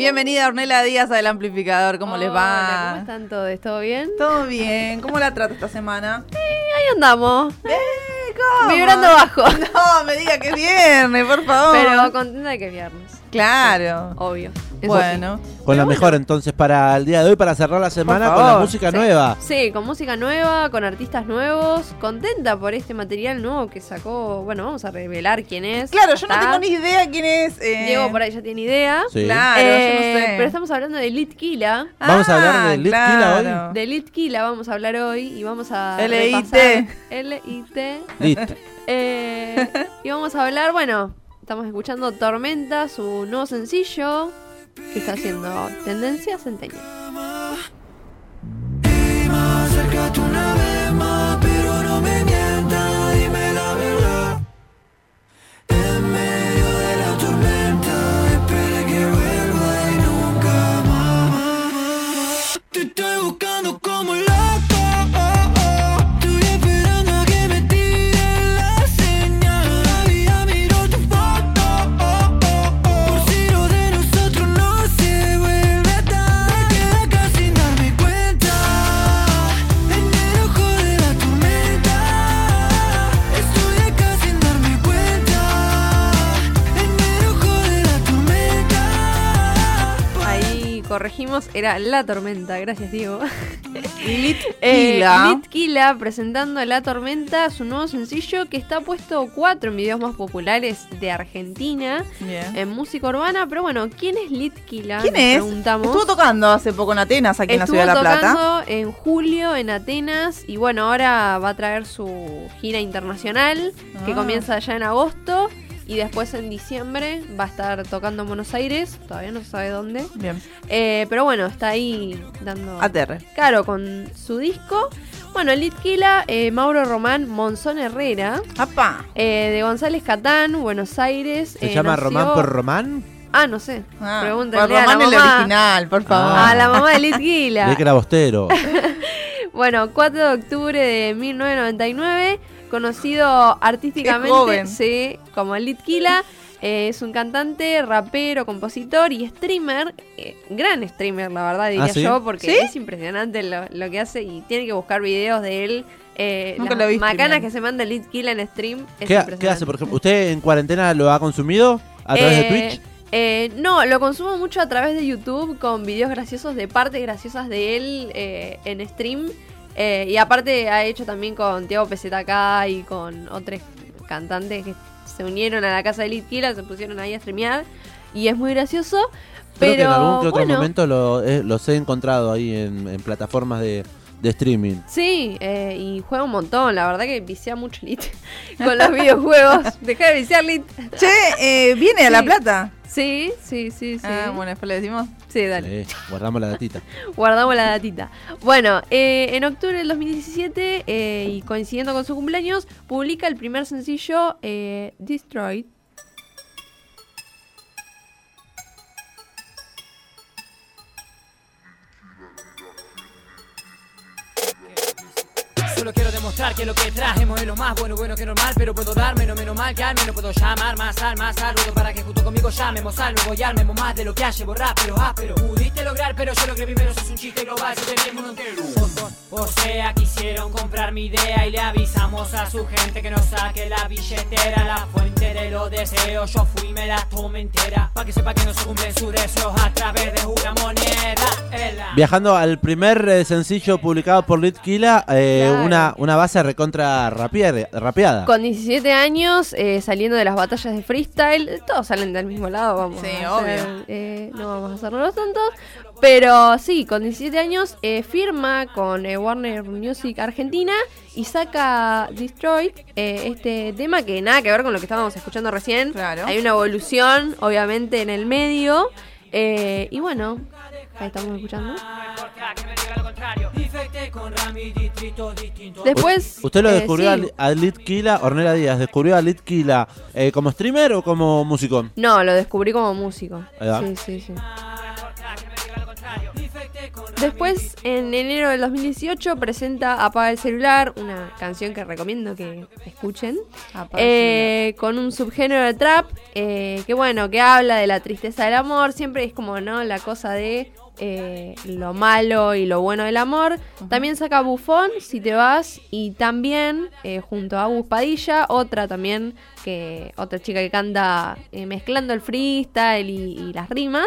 Bienvenida Ornella Díaz del Amplificador, ¿cómo les va? ¿Cómo están todos? ¿Todo bien? Todo bien, ¿cómo la trata esta semana? Ahí andamos. Eh, ¿cómo? Vibrando bajo. No, me diga que es viernes, por favor. Pero contenta de que es viernes. Claro. Obvio. Bueno, Con la Pero mejor entonces para el día de hoy, para cerrar la semana con la música Sí. nueva. sí. Con música nueva, con artistas nuevos. Contenta por este material nuevo que sacó. Bueno, vamos a revelar quién es. claro, yo no tengo ni idea quién es. eh, Diego por ahí ya tiene idea. Sí. Claro, Eh, yo no sé. Pero estamos hablando de Litkila. Vamos a hablar de Ah, Litkila hoy. claro. De Litkila vamos a hablar hoy y vamos a. L.I.T.. L.I.T. Listo. Eh, y vamos a hablar, bueno, estamos escuchando Tormenta, su nuevo sencillo, que está haciendo tendencia centennial. Era La Tormenta, gracias Diego. Lilith Eh, Kila. Litkila presentando La Tormenta, su nuevo sencillo que está puesto cuatro en videos más populares de Argentina en música urbana. Pero bueno, ¿quién es Litkila? ¿Quién Nos es? Preguntamos. Estuvo tocando hace poco en Atenas, aquí en la ciudad de La Plata. tocando en julio en Atenas y bueno, ahora va a traer su gira internacional que Ah. comienza ya en agosto y después en diciembre va a estar tocando en Buenos Aires, todavía no se sabe dónde. Bien. Eh, pero bueno, está ahí dando... ATR. Claro, con su disco. Bueno, Litkila, eh, Mauro Román, Monzón Herrera, ¡Apa! eh, de González Catán, Buenos Aires. ¿Se eh, llama nació- Román por Román? Ah, no sé. Ah, Pregúntenle por a la Román el mamá. original, por favor. Ah. A la mamá de Litkila. Leí que era bostero. Bueno, 4 de octubre de 1999, conocido artísticamente sí, como Litkila. eh, es un cantante, rapero, compositor y streamer. eh, gran streamer, la verdad, diría ¿Ah, sí? yo, porque ¿Sí? es impresionante lo, lo que hace y tiene que buscar videos de él. Eh, Nunca las lo vi macanas que se manda Litkila en stream. Es ¿Qué, qué hace, por ejemplo? ¿Usted en cuarentena lo ha consumido a través de Eh, Twitch? eh, no, lo consumo mucho a través de YouTube con videos graciosos de partes graciosas de él eh, en stream. Eh, y aparte ha hecho también con Tiago PZK y con otros cantantes que se unieron a la casa de Litkila, se pusieron ahí a streamear. Y es muy gracioso. Creo Pero que en algún que otro bueno, momento lo, eh, los he encontrado ahí en, en plataformas de, de streaming. Sí, eh, y juega un montón. La verdad que vicia mucho Lit con los videojuegos. Deja de viciar Lit. Che, eh, viene a La. Plata. Sí, sí, sí, sí. Ah, bueno, después le decimos. Sí, dale. Sí, guardamos la datita. Guardamos la datita. Bueno, eh, en octubre del 2017, eh, y coincidiendo con su cumpleaños, publica el primer sencillo, eh, Destroyed. Que lo que trajemos es lo más bueno, bueno que normal Pero puedo dar menos, menos mal que al menos puedo llamar más al más al Para que junto conmigo llamemos al nuevo y armemos más de lo que hace borrar Pero áspero, pudiste lograr pero yo lo que primero sos un chiste global Yo tenía el mundo entero o, sea, quisieron comprar mi idea y le avisamos a su gente que nos saque la billetera La los deseos, yo fui y me la tomé entera Pa' que sepa que no se cumplen sus deseos a través de una moneda Es la- Viajando al primer eh, sencillo publicado por Litkila, eh, Claro. una, una base recontra rapeada. Con 17 años, eh, saliendo de las batallas de freestyle, todos salen del mismo lado, vamos. Sí, a hacer, obvio. eh, no vamos a hacernos los tontos. Pero sí, con 17 años eh, firma con eh, Warner Music Argentina y saca Destroyed, eh, este tema que nada que ver con lo que estábamos escuchando recién. Claro. Hay una evolución, obviamente, en el medio. eh, y bueno, ahí estamos escuchando. que me diga lo contrario. Infecté con Rami distritos distintos. Después. ¿Usted lo eh, descubrió sí. a, Litkila, Ornella Díaz, descubrió a Litkila eh, como streamer o como músico? No, lo descubrí como músico. Sí, sí, sí. Después, en enero del 2018, presenta Apaga el celular, una canción que recomiendo que escuchen. Eh, con un subgénero de trap eh, que bueno, que habla de la tristeza del amor, siempre es como, ¿no? La cosa de eh, lo malo y lo bueno del amor. También saca Bufón, Si te vas, y también eh, junto a Agus Padilla, otra también, que otra chica que canta eh, mezclando el freestyle y, y las rimas.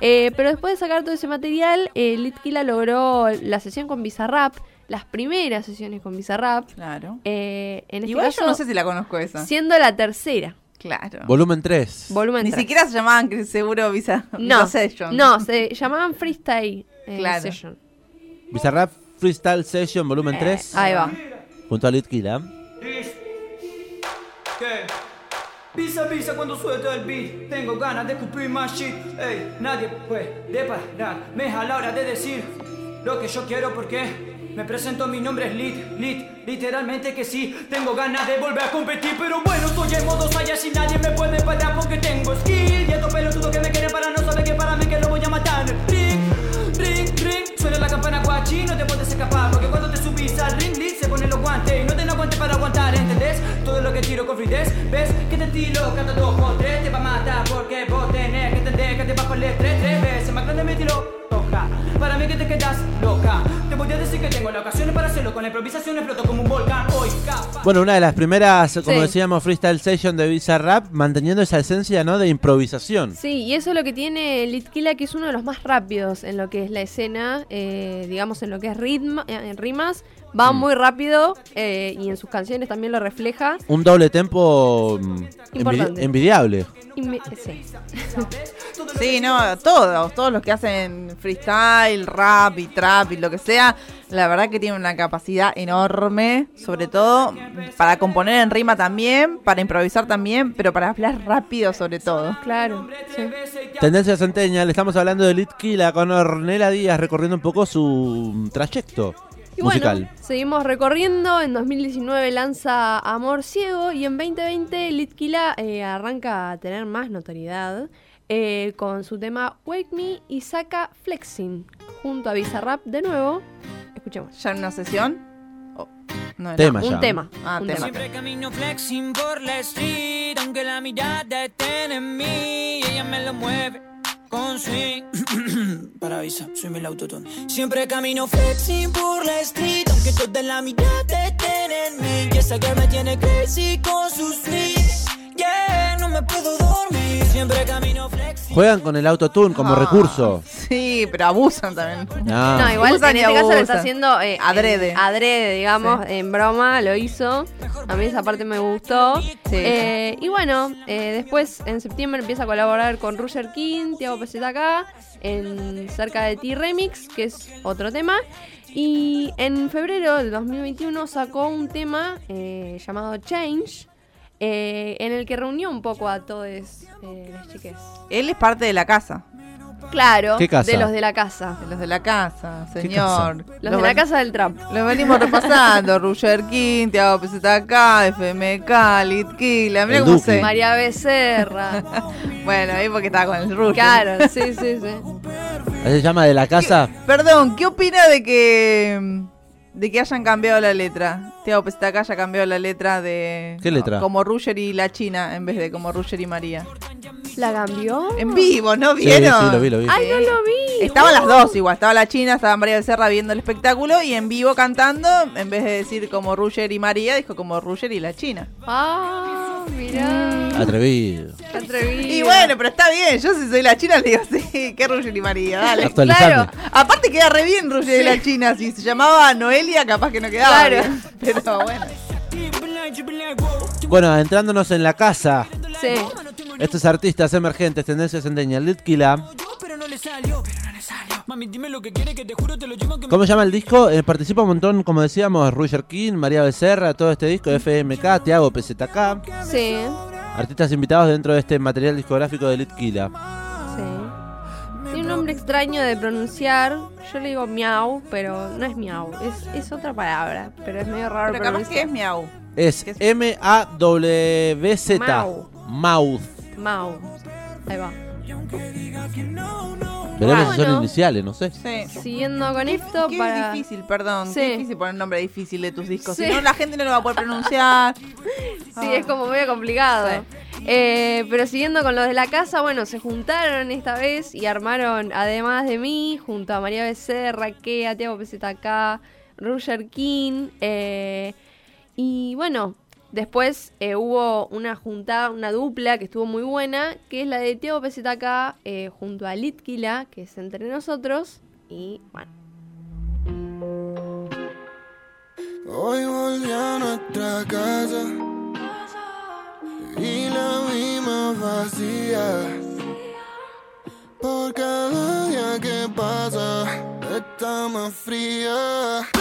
Eh, pero después de sacar todo ese material, Litkila logró la sesión con Bizarrap, las primeras sesiones con Bizarrap. Claro. Eh, en este Igual caso, yo no sé si la conozco esa. siendo la tercera. Claro. Volumen 3. Volumen Ni tres. siquiera se llamaban seguro Visa, no, Visa Session. no, se llamaban Freestyle eh, Claro. Session. Bizarrap Freestyle Session, volumen Eh, 3. ahí va. Junto a Litkila. ¿Qué? Pisa, pisa cuando suelto el beat. Tengo ganas de escupir más shit. Ey, nadie puede pararme a la hora de decir lo que yo quiero porque me presento, mi nombre es Lit, Lit, literalmente que sí. Tengo ganas de volver a competir, pero bueno, estoy en modo saya si nadie me puede parar porque tengo skill. Y estos pelotudos que me quieren para no saber que para mí que lo voy a matar. Ring, ring, ring, suena la campana guachi, no te puedes escapar porque cuando te subís al ring, Lit se ponen los guantes y no te aguantes para aguantar, ¿entendés? Todo lo que tiro con fluidez, ¿ves? Que te tiro, cada dos por tres te va a matar porque vos tenés que entender que te bajo el estrés tres veces más grande me tiro toca. Para mí que te quedas loca. Te voy a decir que tengo las ocasiones para hacerlo. Con la improvisación exploto como un volcán. Hoy, capaz. Bueno, una de las primeras, como Sí. decíamos, Freestyle Session de Bizarrap, manteniendo esa esencia, ¿no? De improvisación. Sí, y eso es lo que tiene Litkila, que es uno de los más rápidos en lo que es la escena, eh, digamos en lo que es ritmo, eh, en rimas, va Mm. muy rápido eh, y en sus canciones también lo refleja. Un doble tempo mm, envidi- envidiable. Sí. Sí, no, todos, todos los que hacen freestyle, rap y trap y lo que sea, la verdad que tienen una capacidad enorme, sobre todo para componer en rima también, para improvisar también, pero para hablar rápido sobre todo. Claro. sí. Tendencia Centennial, estamos hablando de Litkila con Ornella Díaz recorriendo un poco su mm, trayecto Y musical. bueno, seguimos recorriendo. En 2019 lanza Amor Ciego y en 2020 Litkila eh, arranca a tener más notoriedad eh, con su tema Wake Me y saca Flexing junto a Bizarrap de nuevo. Escuchemos. ¿Ya en una sesión? Oh, no era. Tema Un ya. tema. Ah, un tema. tema. Siempre camino flexing por la street, aunque la mirada esté en mí, ella me lo mueve con avisa, soy el autotune. Siempre camino flexing por la street, aunque toda la mirada estén en mí, y esa girl me tiene crazy con sus swing. Yeah, no me puedo dormir. Siempre camino flexing. Juegan con el autotune como Ah, recurso. Sí, pero abusan también. No, igual en y este caso lo está abusan. haciendo eh, Adrede. en- adrede, digamos, en broma, lo hizo. A mí esa parte me gustó. Eh, y bueno, eh, después en septiembre empieza a colaborar con Roger King, Tiago PZK, en cerca de T Remix, que es otro tema. Y en febrero del 2021 sacó un tema eh, llamado Change, eh, en el que reunió un poco a todos eh, las chiques. Él es parte de la casa, Claro, ¿Qué casa? de los de la casa. de los de la casa, ¿Qué señor. Los de Los la casa del trap. Lo venimos repasando, Roger King, Tiago PZK, FMK, Litkila, mira cómo sé. María Becerra. Bueno, ahí porque estaba con el Roger. claro, sí, sí, sí. Se llama de la casa. Perdón, ¿qué opina de que de que hayan cambiado la letra? Tiago PZK haya cambiado la letra de ¿Qué letra? como Roger y la China en vez de como Roger y María. ¿La cambió? En vivo, ¿no Sí, vieron? sí, lo vi, lo vi. Ay, no lo vi. Estaban las dos igual, estaba la China, estaba María Becerra viendo el espectáculo y en vivo cantando, en vez de decir como Roger y María, dijo como Roger y la China. Ah, mirá. Atrevido. Qué atrevido. Y bueno, pero está bien, yo si soy la China le digo, sí, que Roger y María, dale. Claro. Aparte queda re bien Roger y la China, si se llamaba Noelia capaz que no quedaba Claro. bien. Pero bueno. Bueno, adentrándonos en la casa. Sí. Estos artistas emergentes, tendencia centennial, Litkila. Pero no le salió, pero no le salió. Mami, dime lo que quiere, que te juro te lo llevo que ¿Cómo se llama el disco? Eh, participa un montón, como decíamos, Roger King, María Becerra, todo este disco, FMK, Tiago PZK. Sí. Artistas invitados dentro de este material discográfico de Litkila. Sí. Tiene un nombre extraño de pronunciar. Yo le digo miau, pero no es miau. Es, es otra palabra, pero es medio raro Pero capaz que pronunciar. es miau. Es. M-A-W-Z. Mouth. Mau. Ahí va. Veremos si Bueno. son iniciales, no sé. Sí. Siguiendo con esto, Qué para. difícil, perdón. Sí. Qué difícil poner nombre difícil de tus discos. Sí. Si no, la gente no lo va a poder pronunciar. Sí, es como medio complicado. Eh, pero siguiendo con los de la casa, bueno, se juntaron esta vez y armaron, además de mí, junto a María Becerra, Kea, Tiago PZK, Roger King. eh, y bueno, después eh, hubo una juntada, una dupla que estuvo muy buena, que es la de Tiago PZK eh, junto a Litkila, que es entre nosotros. Y bueno, Hoy volví a nuestra casa y la vimos vacía. Por cada día que pasa está más fría.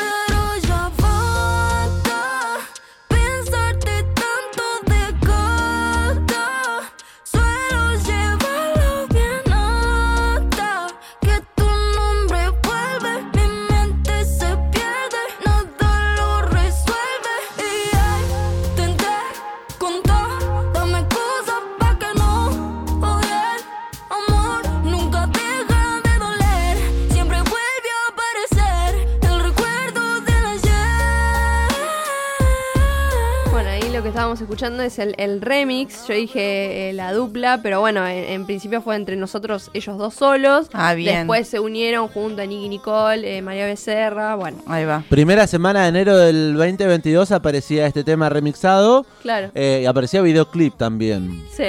Escuchando es el, el remix. Yo dije eh, la dupla, pero bueno, en, en principio fue entre nosotros ellos dos solos. Ah, bien. Después se unieron junto a Nicky Nicole, eh, María Becerra, bueno, Ahí va. Primera semana de enero del 2022 aparecía este tema remixado claro. eh, y aparecía videoclip también. Sí,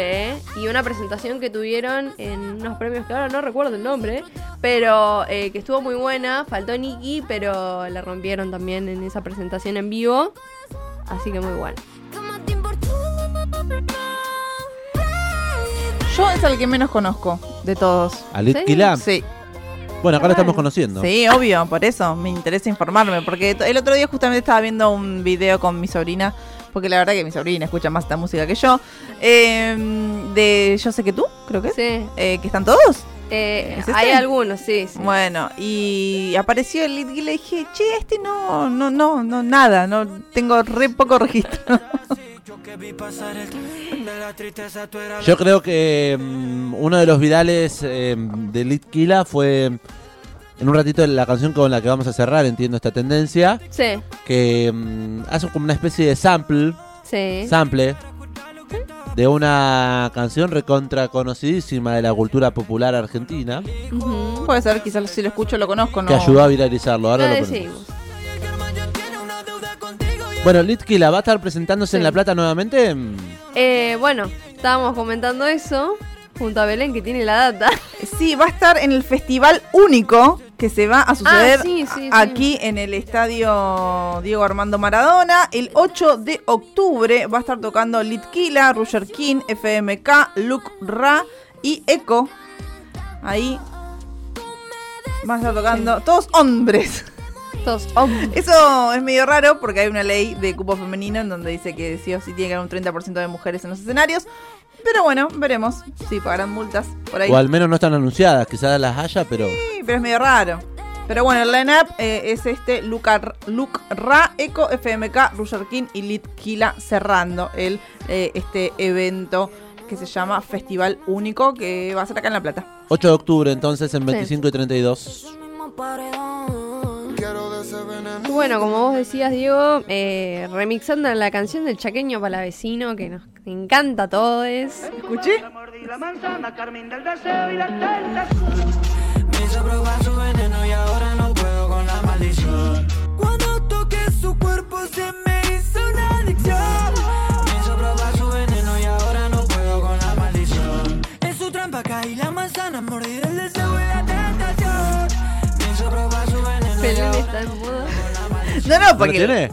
y una presentación que tuvieron en unos premios que ahora no recuerdo el nombre, pero eh, que estuvo muy buena. Faltó Nicky, pero la rompieron también en esa presentación en vivo. Así que muy bueno. Yo es el que menos conozco de todos. ¿Alit ¿Sí? Kila? Sí. Bueno, acá lo estamos conociendo. Sí, obvio, por eso me interesa informarme. Porque el otro día justamente estaba viendo un video con mi sobrina. Porque la verdad que mi sobrina escucha más esta música que yo. eh, de Yo sé que tú, creo que. Sí, eh, que están todos. eh, ¿Es este? hay algunos, sí. sí. Bueno, y apareció el lead y le dije, che, este no, no, no, no, nada, no tengo re poco registro. Yo creo que mm, uno de los virales eh, de Lit Kila fue en un ratito la canción con la que vamos a cerrar, entiendo esta tendencia, Sí, que mm, hace como una especie de sample, sí. sample de una canción recontra conocidísima de la cultura popular argentina. Puede ser, quizás si lo escucho lo conozco, ¿no? que ayudó a viralizarlo. Ahora Lo lo. Bueno, Lit Kila va a estar presentándose en. La Plata nuevamente. Eh, bueno, estábamos comentando eso junto a Belén que tiene la data. Sí, va a estar en el festival único que se va a suceder Ah, sí, sí, sí. aquí en el estadio Diego Armando Maradona. El 8 de octubre va a estar tocando Litquila, Roger King, FMK, Luke Ra y Echo. Ahí van a estar tocando todos hombres. Todos hombres. Eso es medio raro porque hay una ley de cupo femenino en donde dice que sí o sí tiene que haber un 30% de mujeres en los escenarios. Pero bueno, veremos si pagarán multas por ahí. O al menos no están anunciadas, quizás las haya, pero Sí, pero es medio raro. Pero bueno, el line-up eh, es este: Luca, Luke Ra, Eco, FMK, Roger King y Lit Kila cerrando el, eh, este evento que se llama Festival Único que va a ser acá en La Plata. 8 de octubre entonces en 25 y 32. Y Bueno, como vos decías, Diego, eh, remixando la canción del chaqueño para vecino, que nos encanta a todos. ¿Escuché? Me hizo probar su veneno y ahora no puedo con la maldición. Cuando toqué su cuerpo se me hizo una adicción. Me hizo probar su veneno y ahora no puedo con la maldición. En su trampa caí la manzana, mordir el deseo y la tentación. Me hizo probar su veneno y ahora. No, no, ¿No lo porque. tiene?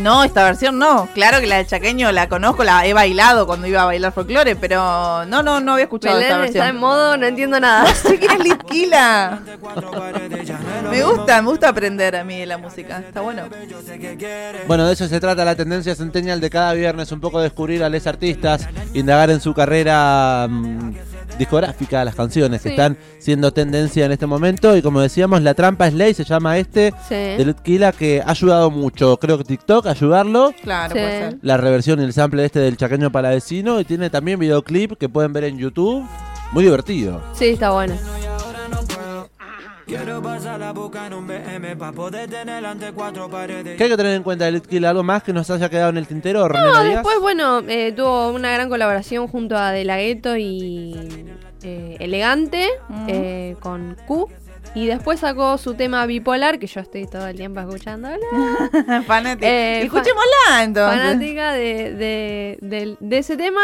No, esta versión no. Claro que la del chaqueño la conozco, la he bailado cuando iba a bailar folclore, pero no, no, no había escuchado esta Belén está en versión. modo, no entiendo nada. No sé quién es Lit Kila. cuatro paredes ya no es lo Me gusta, me gusta aprender a mí de la música. Está bueno. que. Bueno, de eso se trata la tendencia centennial de cada viernes, un poco descubrir a los artistas, indagar en su carrera mm, discográfica, las canciones que están siendo tendencia en este momento. Y como decíamos, La Trampa es Ley, se llama este, Sí. de Lutkila, que ha ayudado mucho. Creo que TikTok, ayudarlo. Claro, Sí. puede ser. La reversión y el sample este del chaqueño palavecino. Y tiene también videoclip que pueden ver en YouTube. Muy divertido. Sí, está bueno. Quiero pasar la boca en un BM pa' poder tener ante cuatro paredes. ¿Qué hay que tener en cuenta de Litkill? ¿Algo más que nos haya quedado en el tintero? No, después, bueno, eh, tuvo una gran colaboración junto a De La Ghetto y eh, Elegante Mm. eh, con Q. Y después sacó su tema bipolar, que yo estoy todo el tiempo escuchándolo. Fanática. Eh, Escuchémosla entonces. fanática de, de, del- de ese tema.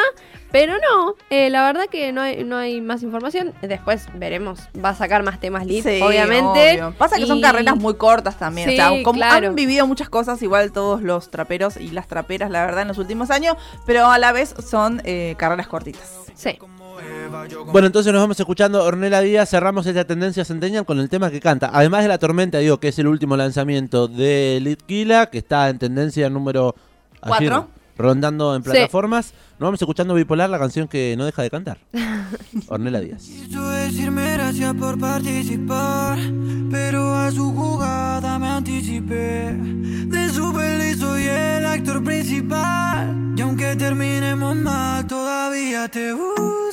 Pero no, eh, la verdad que no hay, no hay más información. Después veremos. Va a sacar más temas lit, Sí, obviamente. obvio. Pasa que son carreras muy cortas también. Sí, o sea, como claro. han vivido muchas cosas, igual todos los traperos y las traperas, la verdad, en los últimos años, pero a la vez son eh, carreras cortitas. Sí. Bueno, entonces nos vamos escuchando Ornella Díaz. Cerramos esta tendencia centennial con el tema que canta. Además de La Tormenta, digo que es el último lanzamiento de Litquila, que está en tendencia número ayer, Cuatro. rondando en Sí. plataformas. Nos vamos escuchando Bipolar, la canción que no deja de cantar. Ornella Díaz. Quiso decirme gracias por participar, pero a su jugada me anticipé. De su peli soy el actor principal. Y aunque terminemos mal, todavía te busco.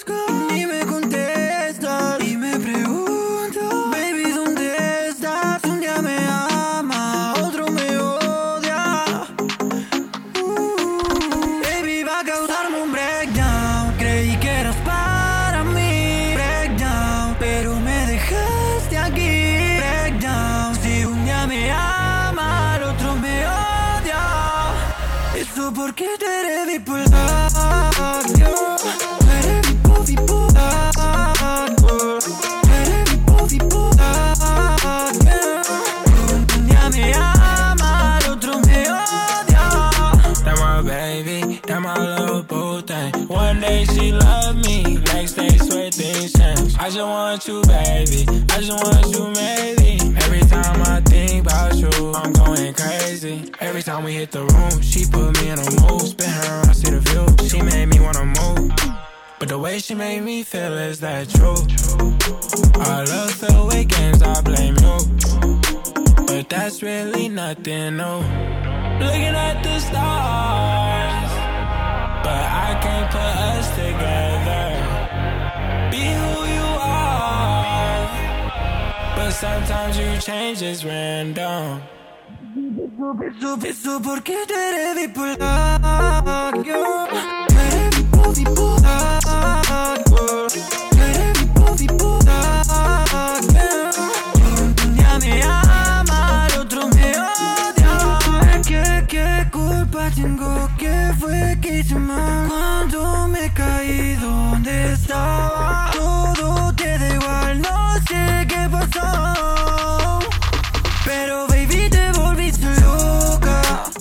Porque tú eres bipolar. I just want you, baby. I just want you, maybe. Every time I think about you, I'm going crazy. Every time we hit the room, she put me in a mood. Spin her around, see the view. She made me wanna move. But the way she made me feel is that true. Our love filled with games, I blame you. But that's really nothing new. Looking at the stars, but I can't put us together. Be but sometimes you change, it's random. Eso, eso porque tú eres bipolar,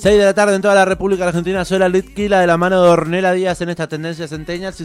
6 de la tarde en toda la República Argentina, soy la de la mano de Ornella Díaz en esta tendencia centennial. Si